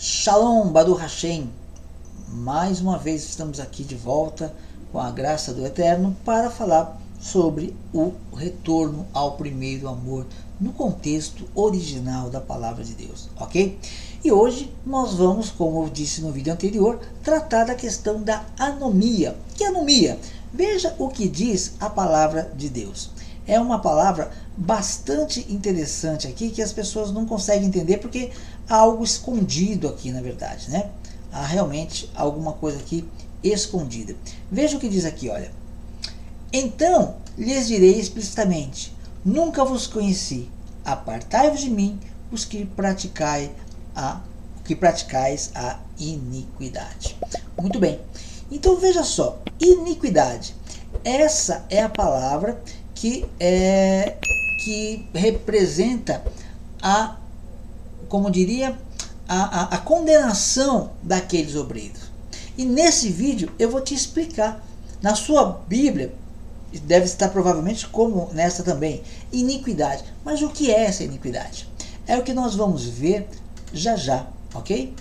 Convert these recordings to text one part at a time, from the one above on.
Shalom, Badu Hashem. Mais uma vez estamos aqui de volta com a graça do Eterno para falar sobre o retorno ao primeiro amor no contexto original da palavra de Deus, ok? E hoje nós vamos, como eu disse no vídeo anterior, tratar da questão da anomia. Que anomia? Veja o que diz a palavra de Deus. É uma palavra bastante interessante aqui que as pessoas não conseguem entender porque há algo escondido aqui, na verdade, né? Há realmente alguma coisa aqui escondida. Veja o que diz aqui, olha. Então lhes direi explicitamente: Nunca vos conheci. Apartai-vos de mim, os que praticai a que praticais a iniquidade. Muito bem. Então veja só, iniquidade. Essa é a palavra que é que representa a, como diria, a, a, a condenação daqueles obreiros. E nesse vídeo eu vou te explicar. Na sua Bíblia, deve estar provavelmente como nessa também, iniquidade. Mas o que é essa iniquidade? É o que nós vamos ver já já, ok?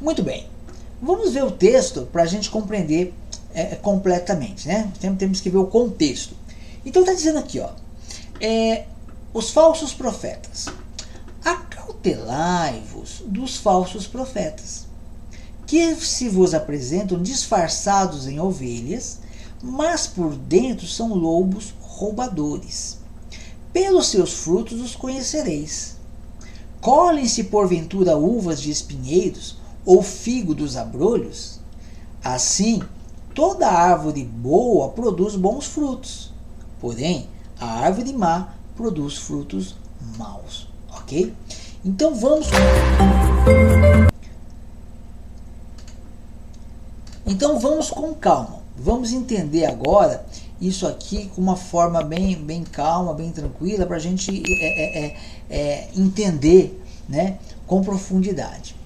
Muito bem, vamos ver o texto para a gente compreender é, completamente, né? Temos que ver o contexto. Então está dizendo aqui, ó, é, os falsos profetas. Acautelai-vos dos falsos profetas, que se vos apresentam disfarçados em ovelhas, mas por dentro são lobos roubadores. Pelos seus frutos os conhecereis. Colhem-se porventura uvas de espinheiros ou figo dos abrolhos? Assim, toda árvore boa produz bons frutos, porém, a árvore má produz frutos maus, ok? Então vamos. Então vamos com calma. Vamos entender agora isso aqui com uma forma bem, bem calma, bem tranquila, para a gente é, é, é, é, entender né, com profundidade.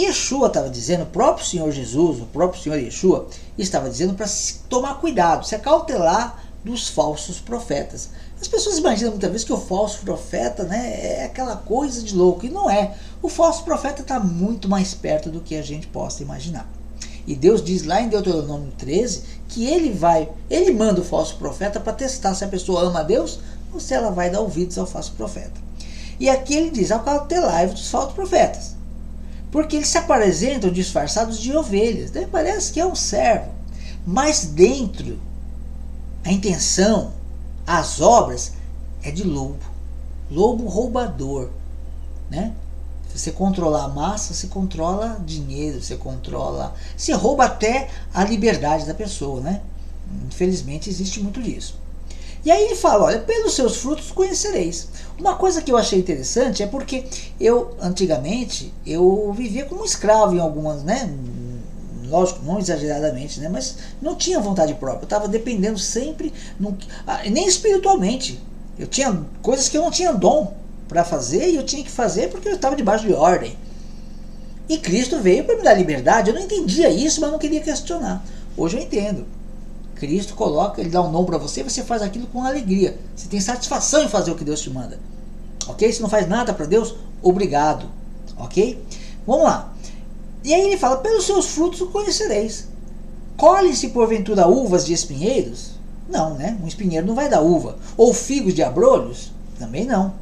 Yeshua estava dizendo, o próprio Senhor Jesus, o próprio Senhor Yeshua, estava dizendo para tomar cuidado, se acautelar dos falsos profetas. As pessoas imaginam muitas vezes que o falso profeta né, é aquela coisa de louco, e não é. O falso profeta está muito mais perto do que a gente possa imaginar. E Deus diz lá em Deuteronômio 13 que ele vai, ele manda o falso profeta para testar se a pessoa ama a Deus ou se ela vai dar ouvidos ao falso profeta. E aqui ele diz: acautelai dos falsos profetas. Porque eles se apresentam disfarçados de ovelhas. Parece que é um servo. Mas dentro, a intenção, as obras, é de lobo. Lobo roubador. Né? você controlar a massa, você controla dinheiro, você controla. Você rouba até a liberdade da pessoa, né? Infelizmente existe muito disso. E aí ele fala: olha, pelos seus frutos conhecereis. Uma coisa que eu achei interessante é porque eu, antigamente, eu vivia como escravo em algumas, né? Lógico, não exageradamente, né? Mas não tinha vontade própria. Eu estava dependendo sempre, ah, nem espiritualmente. Eu tinha coisas que eu não tinha dom para fazer e eu tinha que fazer porque eu estava debaixo de ordem. E Cristo veio para me dar liberdade. Eu não entendia isso, mas não queria questionar. Hoje eu entendo. Cristo coloca, ele dá um nome para você, você faz aquilo com alegria. Você tem satisfação em fazer o que Deus te manda. Ok? Se não faz nada para Deus, obrigado. Ok? Vamos lá. E aí ele fala: pelos seus frutos o conhecereis. Colhe-se porventura uvas de espinheiros? Não, né? Um espinheiro não vai dar uva. Ou figos de abrolhos? Também não.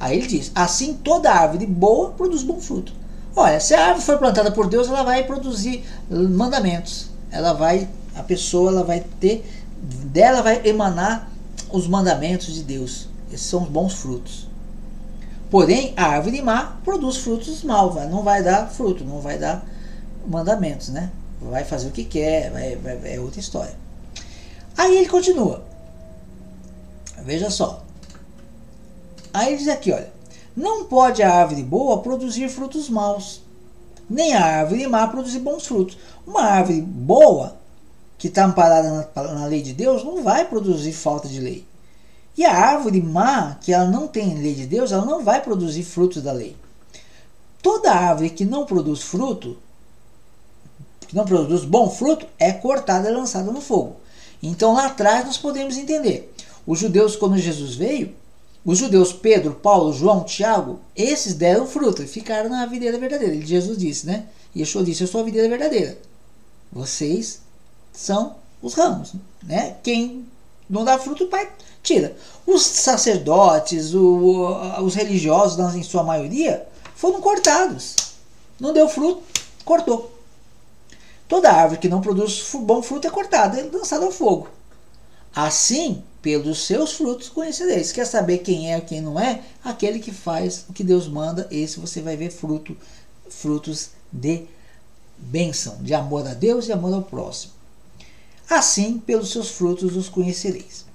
Aí ele diz: assim toda árvore boa produz bom fruto. Olha, se a árvore for plantada por Deus, ela vai produzir mandamentos. Ela vai, a pessoa, ela vai ter, dela vai emanar os mandamentos de Deus. Esses são os bons frutos. Porém, a árvore má produz frutos maus, não vai dar fruto, não vai dar mandamentos, né? Vai fazer o que quer, vai, vai, é outra história. Aí ele continua. Veja só. Aí diz aqui, olha, não pode a árvore boa produzir frutos maus, nem a árvore má produzir bons frutos. Uma árvore boa, que está amparada na, na, lei de Deus, não vai produzir falta de lei. E a árvore má, que ela não tem lei de Deus, ela não vai produzir frutos da lei. Toda árvore que não produz fruto, que não produz bom fruto, é cortada e lançada no fogo. Então lá atrás nós podemos entender. Os judeus, quando Jesus veio, os judeus Pedro, Paulo, João, Tiago, esses deram fruto e ficaram na videira verdadeira. Jesus disse, né? Yeshua disse: Eu sou a videira verdadeira. Vocês são os ramos, né? Quem não dá fruto, o pai tira. Os sacerdotes, o, os religiosos, em sua maioria, foram cortados. Não deu fruto, cortou. Toda árvore que não produz bom fruto é cortada e lançada ao fogo. Assim, pelos seus frutos conhecereis. Quer saber quem é e quem não é? Aquele que faz o que Deus manda, esse você vai ver fruto, frutos de bênção, de amor a Deus e amor ao próximo. Assim, pelos seus frutos os conhecereis.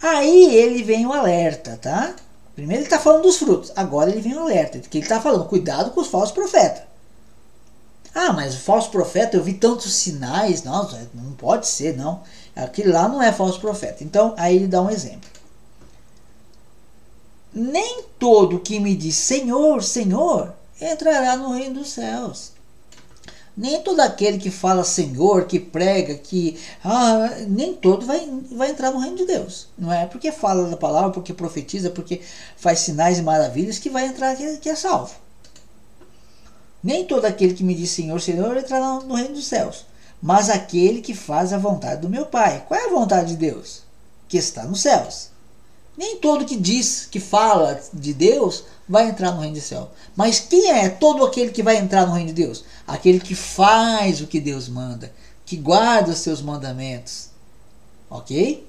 Aí ele vem o alerta, tá? Primeiro ele está falando dos frutos, agora ele vem o alerta, que ele está falando, cuidado com os falsos profetas. Ah, mas o falso profeta, eu vi tantos sinais, não, não pode ser, não. Aquele lá não é falso profeta. Então, aí ele dá um exemplo. Nem todo que me diz Senhor, Senhor, entrará no reino dos céus. Nem todo aquele que fala Senhor, que prega, que. Ah, nem todo vai, vai entrar no reino de Deus. Não é porque fala da palavra, porque profetiza, porque faz sinais e maravilhas que vai entrar que, que é salvo. Nem todo aquele que me diz Senhor, Senhor entrará no reino dos céus, mas aquele que faz a vontade do meu Pai. Qual é a vontade de Deus? Que está nos céus. Nem todo que diz, que fala de Deus, vai entrar no reino do céu. Mas quem é todo aquele que vai entrar no reino de Deus? Aquele que faz o que Deus manda, que guarda os seus mandamentos. Ok?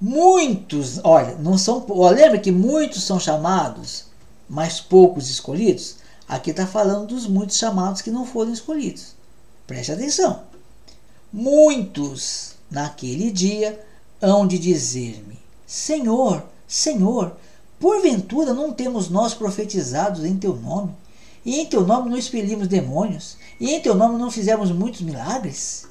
Muitos, olha, não são. Lembra que muitos são chamados, mas poucos escolhidos? Aqui está falando dos muitos chamados que não foram escolhidos. Preste atenção. Muitos naquele dia hão de dizer-me: Senhor, Senhor, porventura não temos nós profetizados em teu nome? E em teu nome não expelimos demônios? E em teu nome não fizemos muitos milagres?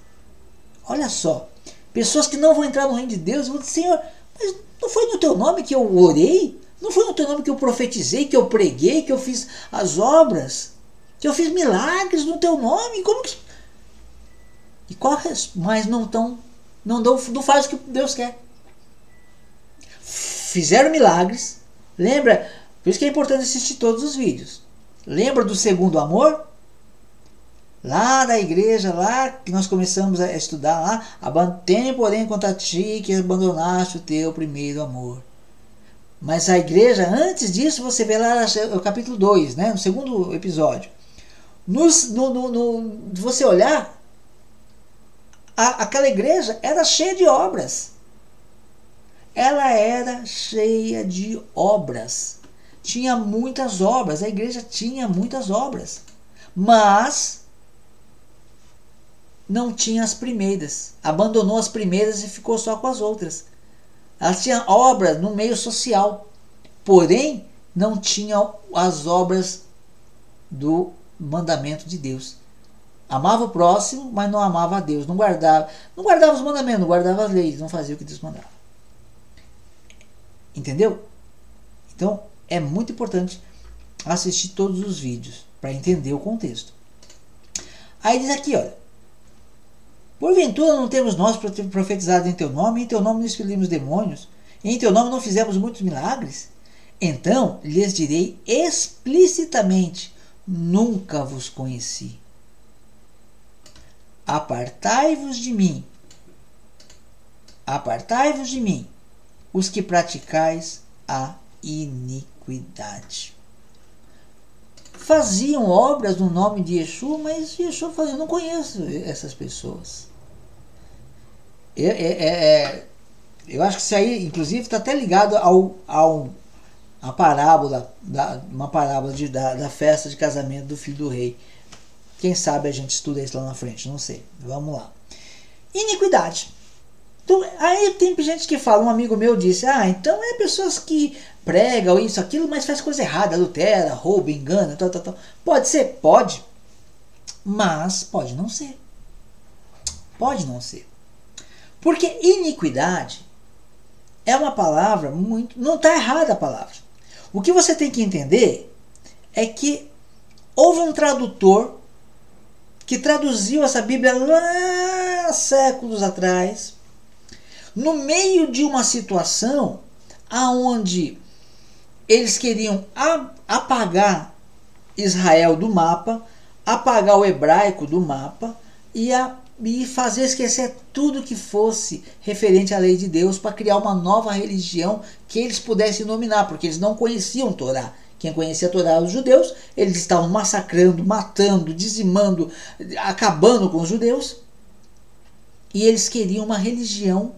Olha só, pessoas que não vão entrar no reino de Deus vão dizer: Senhor, mas não foi no teu nome que eu orei? Não foi no teu nome que eu profetizei, que eu preguei, que eu fiz as obras, que eu fiz milagres no teu nome? Como que. E qual mas não estão. Não, dão, não faz o que Deus quer. Fizeram milagres. Lembra? Por isso que é importante assistir todos os vídeos. Lembra do segundo amor? Lá da igreja, lá que nós começamos a estudar lá, tem porém contra ti que abandonaste o teu primeiro amor. Mas a igreja, antes disso, você vê lá o capítulo 2, né, no segundo episódio. Nos, no, no, no, você olhar, a, aquela igreja era cheia de obras. Ela era cheia de obras. Tinha muitas obras, a igreja tinha muitas obras. Mas não tinha as primeiras. Abandonou as primeiras e ficou só com as outras. Ela tinha obras no meio social, porém não tinha as obras do mandamento de Deus. Amava o próximo, mas não amava a Deus. Não guardava, não guardava os mandamentos, não guardava as leis, não fazia o que Deus mandava. Entendeu? Então é muito importante assistir todos os vídeos para entender o contexto. Aí diz aqui, olha, Porventura não temos nós profetizado em teu nome, em teu nome não expelimos demônios, em teu nome não fizemos muitos milagres? Então lhes direi explicitamente: Nunca vos conheci. Apartai-vos de mim. Apartai-vos de mim, os que praticais a iniquidade. Faziam obras no nome de Yeshua, mas Yeshua falou: Eu não conheço essas pessoas. É, é, é, eu acho que isso aí, inclusive, está até ligado ao, ao a parábola, da, uma parábola de, da, da festa de casamento do filho do rei. Quem sabe a gente estuda isso lá na frente, não sei. Vamos lá. Iniquidade. Então, aí tem gente que fala, um amigo meu disse, ah, então é pessoas que pregam isso, aquilo, mas faz coisa errada, adultera, rouba, engana, tal, tal, tal. Pode ser? Pode. Mas pode não ser. Pode não ser. Porque iniquidade é uma palavra muito. Não está errada a palavra. O que você tem que entender é que houve um tradutor que traduziu essa Bíblia lá séculos atrás, no meio de uma situação aonde eles queriam apagar Israel do mapa, apagar o hebraico do mapa e, a, e fazer esquecer tudo que fosse referente à lei de Deus para criar uma nova religião que eles pudessem dominar, porque eles não conheciam Torá. Quem conhecia a Torá eram os judeus, eles estavam massacrando, matando, dizimando, acabando com os judeus. E eles queriam uma religião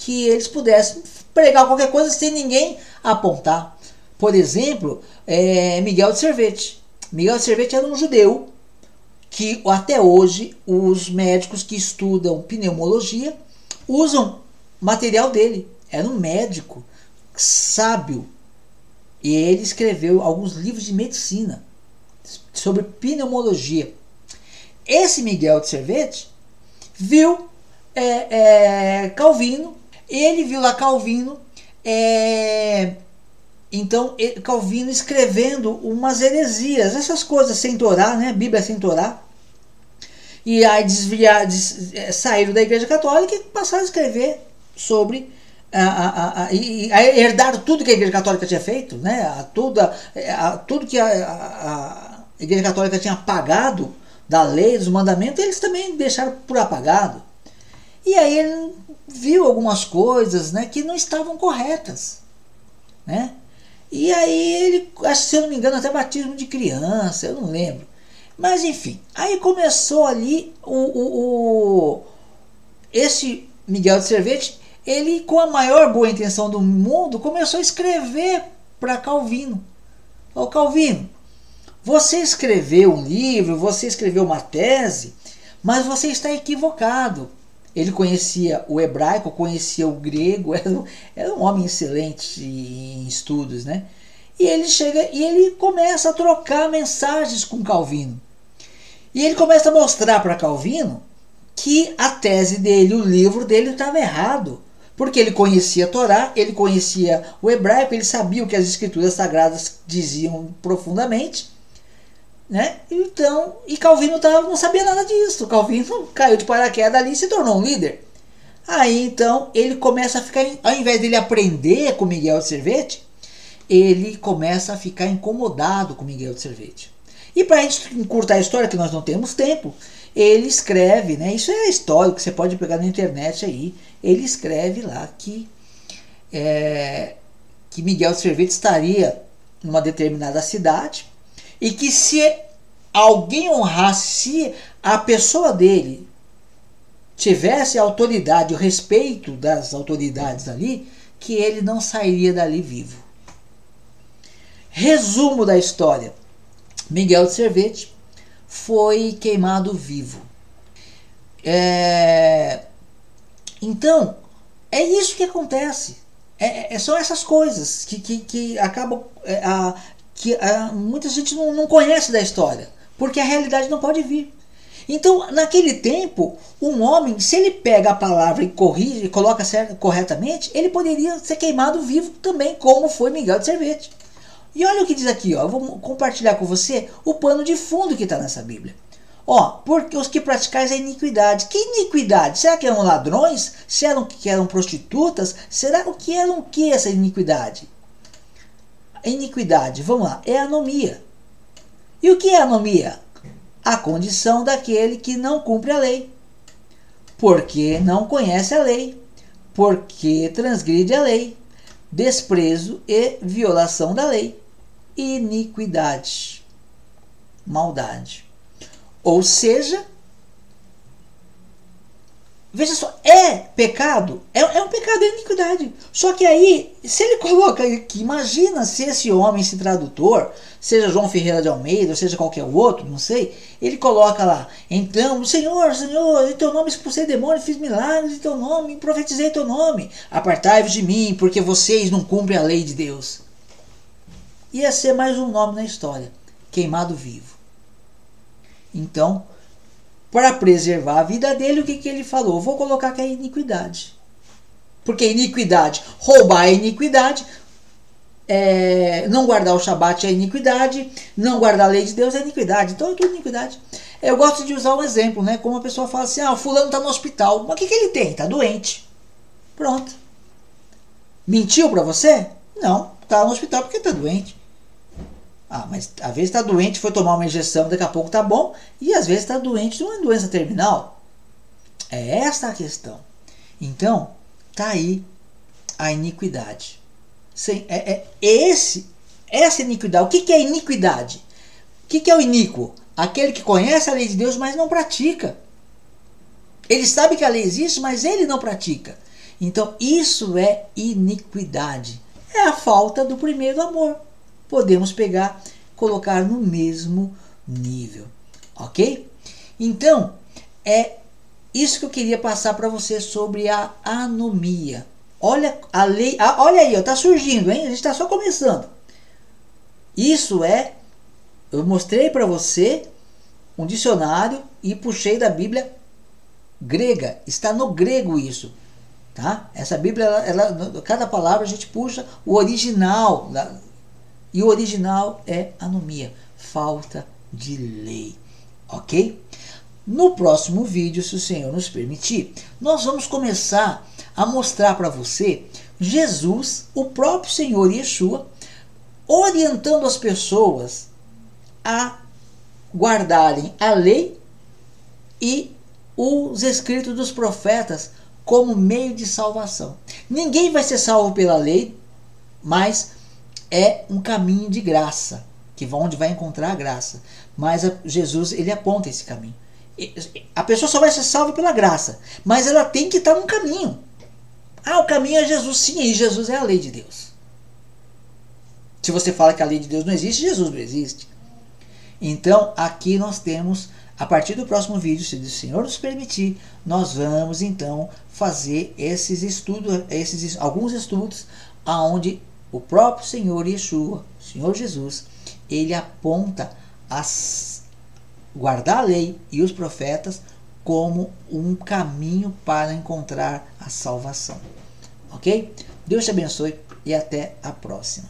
que eles pudessem pregar qualquer coisa sem ninguém apontar. Por exemplo, é Miguel de Cervete. Miguel de Cervete era um judeu que até hoje os médicos que estudam pneumologia usam material dele. Era um médico sábio, e ele escreveu alguns livros de medicina sobre pneumologia. Esse Miguel de Cervete viu é, é, Calvino, ele viu lá Calvino, é, então Calvino escrevendo umas heresias, essas coisas sem Torá, né? Bíblia sem Torá. E aí desviar, des, é, saíram da Igreja Católica e passaram a escrever sobre a, a, a, a herdar tudo que a Igreja Católica tinha feito, né? a, tudo, a, tudo que a, a, Igreja Católica tinha apagado da lei, dos mandamentos, eles também deixaram por apagado. E aí ele viu algumas coisas né, que não estavam corretas. Né? E aí ele, acho se eu não me engano, até batismo de criança, eu não lembro. Mas enfim, aí começou ali o, o, o esse Miguel de Cervete ele, com a maior boa intenção do mundo, começou a escrever para Calvino. Ô Calvino, você escreveu um livro, você escreveu uma tese, mas você está equivocado. Ele conhecia o hebraico, conhecia o grego, era um, era um homem excelente em estudos, né? E ele chega e ele começa a trocar mensagens com Calvino. E ele começa a mostrar para Calvino que a tese dele, o livro dele estava errado. Porque ele conhecia a Torá, ele conhecia o hebraico, ele sabia o que as escrituras sagradas diziam profundamente. Né? Então, e Calvino tava, não sabia nada disso. Calvino caiu de paraquedas ali e se tornou um líder. Aí então ele começa a ficar, ao invés dele aprender com Miguel de Cervete, ele começa a ficar incomodado com Miguel de Cervete. E para a gente encurtar a história, que nós não temos tempo, ele escreve, né? Isso é histórico, você pode pegar na internet aí ele escreve lá que, é, que Miguel Cerveto estaria numa determinada cidade e que se alguém honrasse, a pessoa dele tivesse a autoridade, o respeito das autoridades ali, que ele não sairia dali vivo. Resumo da história: Miguel de Cervete foi queimado vivo. É, então, é isso que acontece. É, é, são essas coisas que, que, que acabam. É, a, que a, muita gente não, não conhece da história, porque a realidade não pode vir. Então, naquele tempo, um homem, se ele pega a palavra e corrige, e coloca certo, corretamente, ele poderia ser queimado vivo também, como foi Miguel de Cervete. E olha o que diz aqui, ó, eu vou compartilhar com você o pano de fundo que está nessa Bíblia. Ó, porque os que praticais a iniquidade. Que iniquidade? Será que eram ladrões? Será que eram prostitutas? Será o que eram o que essa iniquidade? Iniquidade, vamos lá, é anomia. E o que é anomia? A condição daquele que não cumpre a lei. Porque não conhece a lei. Porque transgride a lei. Desprezo e violação da lei. Iniquidade. Maldade. Ou seja, veja só, é pecado, é, é um pecado, é iniquidade. Só que aí, se ele coloca aqui, imagina se esse homem, esse tradutor, seja João Ferreira de Almeida, seja qualquer outro, não sei, ele coloca lá, então, Senhor, Senhor, em teu nome expulsei demônio, fiz milagres em teu nome, profetizei teu nome, apartai-vos de mim, porque vocês não cumprem a lei de Deus. Ia ser mais um nome na história, queimado vivo. Então, para preservar a vida dele, o que, que ele falou? Vou colocar que é iniquidade. Porque iniquidade, roubar é iniquidade, é, não guardar o Shabat é iniquidade, não guardar a lei de Deus é iniquidade. Então é tudo iniquidade. Eu gosto de usar um exemplo, né? Como a pessoa fala assim: ah, fulano está no hospital. Mas o que, que ele tem? Está doente. Pronto. Mentiu para você? Não, está no hospital porque está doente. Ah, mas às vezes está doente, foi tomar uma injeção, daqui a pouco está bom, e às vezes está doente de uma doença terminal. É essa a questão. Então, tá aí a iniquidade. Sem, é, é esse, essa iniquidade. O que, que é iniquidade? O que, que é o iníquo? Aquele que conhece a lei de Deus, mas não pratica. Ele sabe que a lei existe, mas ele não pratica. Então, isso é iniquidade. É a falta do primeiro amor podemos pegar, colocar no mesmo nível, ok? Então, é isso que eu queria passar para você sobre a anomia. Olha a lei, a, olha aí, está surgindo, hein? A gente está só começando. Isso é, eu mostrei para você um dicionário e puxei da Bíblia grega. Está no grego isso, tá? Essa Bíblia, ela, ela, cada palavra a gente puxa o original e o original é anomia, falta de lei. Ok? No próximo vídeo, se o Senhor nos permitir, nós vamos começar a mostrar para você Jesus, o próprio Senhor Yeshua, orientando as pessoas a guardarem a lei e os escritos dos profetas como meio de salvação. Ninguém vai ser salvo pela lei, mas é um caminho de graça, que onde vai encontrar a graça. Mas Jesus ele aponta esse caminho. A pessoa só vai ser salva pela graça, mas ela tem que estar num caminho. Ah, o caminho é Jesus, sim, e Jesus é a lei de Deus. Se você fala que a lei de Deus não existe, Jesus não existe. Então, aqui nós temos, a partir do próximo vídeo, se o Senhor nos permitir, nós vamos então fazer esses estudos, esses alguns estudos aonde o próprio Senhor Yeshua, Senhor Jesus, ele aponta as, guardar a lei e os profetas como um caminho para encontrar a salvação. Ok? Deus te abençoe e até a próxima.